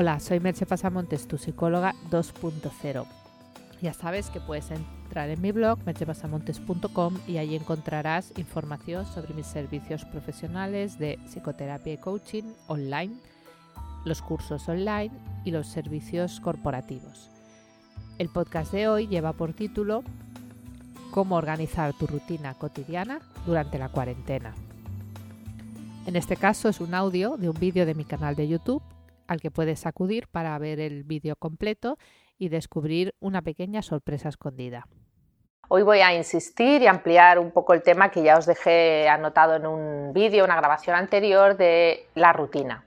Hola, soy Merche Pasamontes, tu psicóloga 2.0. Ya sabes que puedes entrar en mi blog merchepasamontes.com y allí encontrarás información sobre mis servicios profesionales de psicoterapia y coaching online, los cursos online y los servicios corporativos. El podcast de hoy lleva por título Cómo organizar tu rutina cotidiana durante la cuarentena. En este caso es un audio de un vídeo de mi canal de YouTube al que puedes acudir para ver el vídeo completo y descubrir una pequeña sorpresa escondida. Hoy voy a insistir y ampliar un poco el tema que ya os dejé anotado en un vídeo, una grabación anterior de la rutina.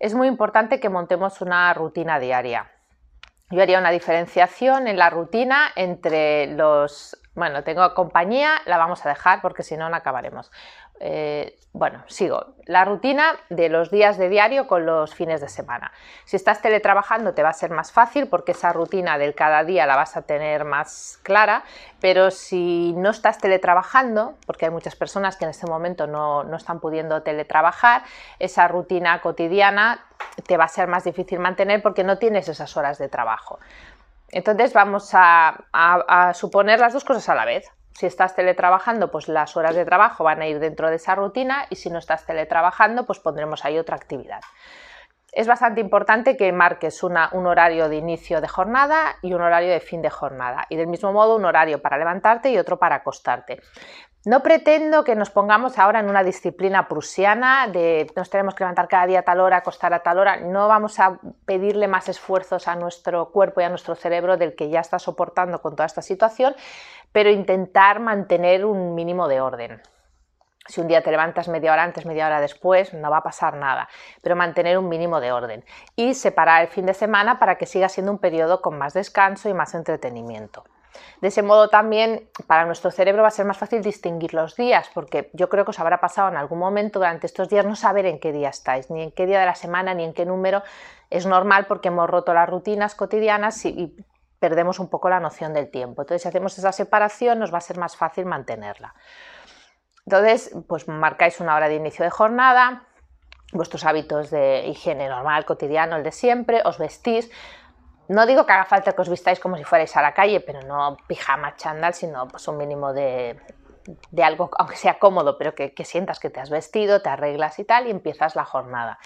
Es muy importante que montemos una rutina diaria. Yo haría una diferenciación en la rutina entre los... Bueno, tengo compañía, la vamos a dejar porque si no, no acabaremos. Eh, bueno, sigo. La rutina de los días de diario con los fines de semana. Si estás teletrabajando te va a ser más fácil porque esa rutina del cada día la vas a tener más clara, pero si no estás teletrabajando, porque hay muchas personas que en este momento no, están pudiendo teletrabajar, esa rutina cotidiana te va a ser más difícil mantener porque no tienes esas horas de trabajo. Entonces vamos a suponer las dos cosas a la vez. Si estás teletrabajando, pues las horas de trabajo van a ir dentro de esa rutina y si no estás teletrabajando, pues pondremos ahí otra actividad. Es bastante importante que marques un horario de inicio de jornada y un horario de fin de jornada. Y del mismo modo un horario para levantarte y otro para acostarte. No pretendo que nos pongamos ahora en una disciplina prusiana de nos tenemos que levantar cada día a tal hora, acostar a tal hora. No vamos a pedirle más esfuerzos a nuestro cuerpo y a nuestro cerebro del que ya está soportando con toda esta situación, pero intentar mantener un mínimo de orden. Si un día te levantas media hora antes, media hora después, no va a pasar nada, pero mantener un mínimo de orden y separar el fin de semana para que siga siendo un periodo con más descanso y más entretenimiento. De ese modo también para nuestro cerebro va a ser más fácil distinguir los días, porque yo creo que os habrá pasado en algún momento durante estos días no saber en qué día estáis, ni en qué día de la semana, ni en qué número. Es normal porque hemos roto las rutinas cotidianas y, perdemos un poco la noción del tiempo. Entonces, si hacemos esa separación, nos va a ser más fácil mantenerla. Entonces, pues marcáis una hora de inicio de jornada, vuestros hábitos de higiene normal, cotidiano, el de siempre, os vestís. No digo que haga falta que os vistáis como si fuerais a la calle, pero no pijama, chándal, sino pues un mínimo de, algo, aunque sea cómodo, pero que, que sientas que te has vestido, te arreglas y tal, y empiezas la jornada.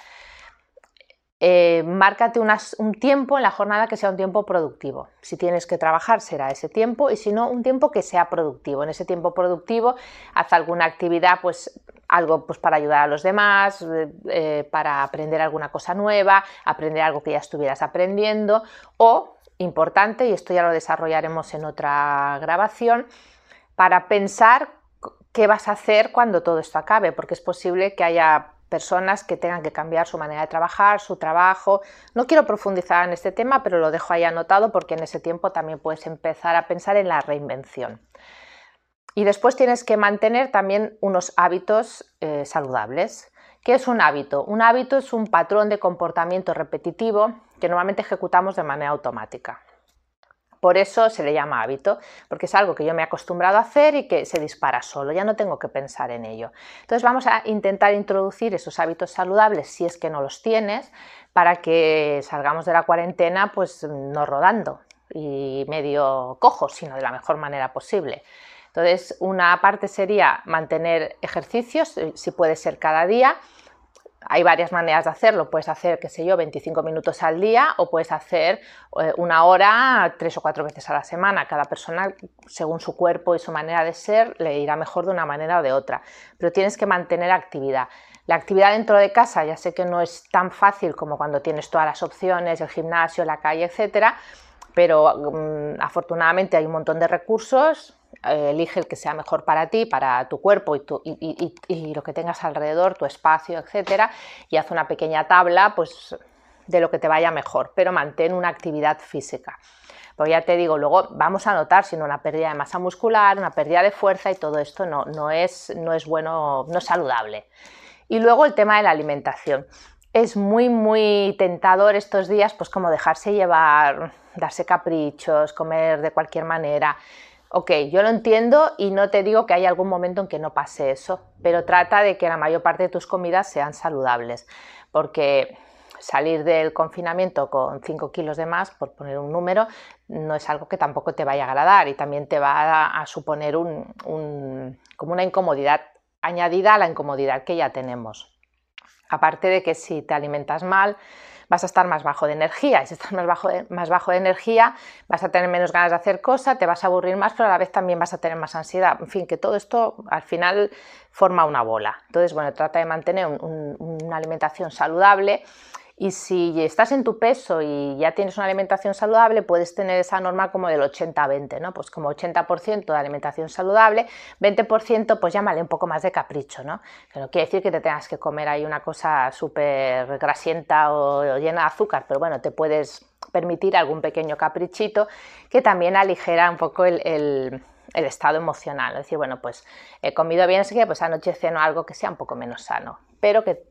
Eh, márcate un tiempo en la jornada que sea un tiempo productivo. Si tienes que trabajar será ese tiempo y si no, un tiempo que sea productivo. En ese tiempo productivo haz alguna actividad, pues algo pues, para ayudar a los demás, eh, eh, para aprender alguna cosa nueva, aprender algo que ya estuvieras aprendiendo o, importante, y esto ya lo desarrollaremos en otra grabación, para pensar qué vas a hacer cuando todo esto acabe, porque es posible que haya personas que tengan que cambiar su manera de trabajar, su trabajo. No quiero profundizar en este tema, pero lo dejo ahí anotado porque en ese tiempo también puedes empezar a pensar en la reinvención. Y después tienes que mantener también unos hábitos eh, saludables. ¿Qué es un hábito? Un hábito es un patrón de comportamiento repetitivo que normalmente ejecutamos de manera automática. Por eso se le llama hábito, porque es algo que yo me he acostumbrado a hacer y que se dispara solo, ya no tengo que pensar en ello. Entonces vamos a intentar introducir esos hábitos saludables si es que no los tienes, para que salgamos de la cuarentena pues no rodando y medio cojo, sino de la mejor manera posible. Entonces, una parte sería mantener ejercicios, si puede ser cada día, hay varias maneras de hacerlo. Puedes hacer, qué sé yo, 25 minutos al día o puedes hacer eh, una hora tres o cuatro veces a la semana. Cada persona, según su cuerpo y su manera de ser, le irá mejor de una manera o de otra. Pero tienes que mantener actividad. La actividad dentro de casa ya sé que no es tan fácil como cuando tienes todas las opciones, el gimnasio, la calle, etcétera, pero mm, afortunadamente hay un montón de recursos eh, elige el que sea mejor para ti, para tu cuerpo y, lo que tengas alrededor, tu espacio, etcétera, y haz una pequeña tabla pues, de lo que te vaya mejor, pero mantén una actividad física. Porque ya te digo, luego vamos a notar sino una pérdida de masa muscular, una pérdida de fuerza y todo esto no, no, es, no es bueno, no es saludable. Y luego el tema de la alimentación. Es muy, muy tentador estos días, pues como dejarse llevar, darse caprichos, comer de cualquier manera. Ok, yo lo entiendo y no te digo que hay algún momento en que no pase eso, pero trata de que la mayor parte de tus comidas sean saludables, porque salir del confinamiento con 5 kilos de más, por poner un número, no es algo que tampoco te vaya a agradar y también te va a, suponer como una incomodidad añadida a la incomodidad que ya tenemos. Aparte de que si te alimentas mal, vas a estar más bajo de energía. Y si estás más bajo de, más bajo de energía, vas a tener menos ganas de hacer cosas, te vas a aburrir más, pero a la vez también vas a tener más ansiedad. En fin, que todo esto al final forma una bola. Entonces, bueno, trata de mantener una alimentación saludable y si estás en tu peso y ya tienes una alimentación saludable, puedes tener esa norma como del 80-20, ¿no? Pues como 80% de alimentación saludable, 20% pues llámale un poco más de capricho, ¿no? Que no quiere decir que te tengas que comer ahí una cosa súper grasienta o, llena de azúcar, pero bueno, te puedes permitir algún pequeño caprichito que también aligera un poco el, estado emocional. Es decir, bueno, pues he comido bien, así que pues anoche ceno algo que sea un poco menos sano, pero que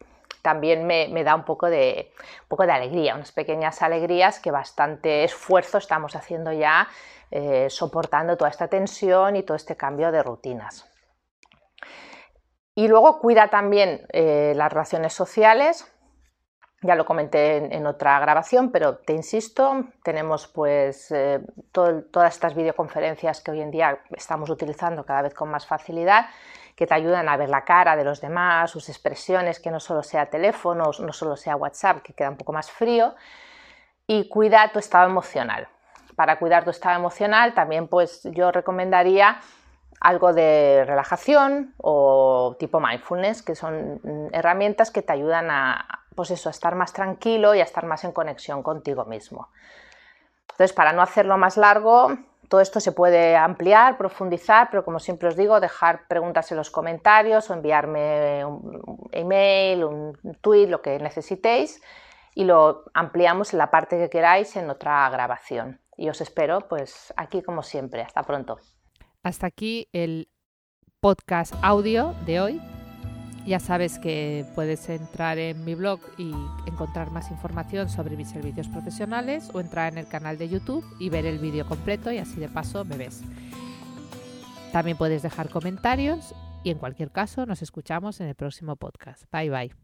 también me, da un poco, de, poco de alegría, unas pequeñas alegrías que bastante esfuerzo estamos haciendo ya eh, soportando toda esta tensión y todo este cambio de rutinas. Y luego cuida también eh, las relaciones sociales. Ya lo comenté en, otra grabación, pero te insisto, tenemos pues eh, todas estas videoconferencias que hoy en día estamos utilizando cada vez con más facilidad que te ayudan a ver la cara de los demás, sus expresiones, que no solo sea teléfono, no solo sea WhatsApp, que queda un poco más frío, y cuida tu estado emocional. Para cuidar tu estado emocional también pues yo recomendaría algo de relajación o tipo mindfulness, que son herramientas que te ayudan a, pues eso, a estar más tranquilo y a estar más en conexión contigo mismo. Entonces, para no hacerlo más largo, todo esto se puede ampliar, profundizar, pero como siempre os digo, dejar preguntas en los comentarios o enviarme un email, un tweet, lo que necesitéis y lo ampliamos en la parte que queráis en otra grabación. Y os espero pues aquí como siempre. Hasta pronto. Hasta aquí el podcast audio de hoy. Ya sabes que puedes entrar en mi blog y encontrar más información sobre mis servicios profesionales o entrar en el canal de YouTube y ver el vídeo completo y así de paso me ves. También puedes dejar comentarios y en cualquier caso nos escuchamos en el próximo podcast. Bye bye.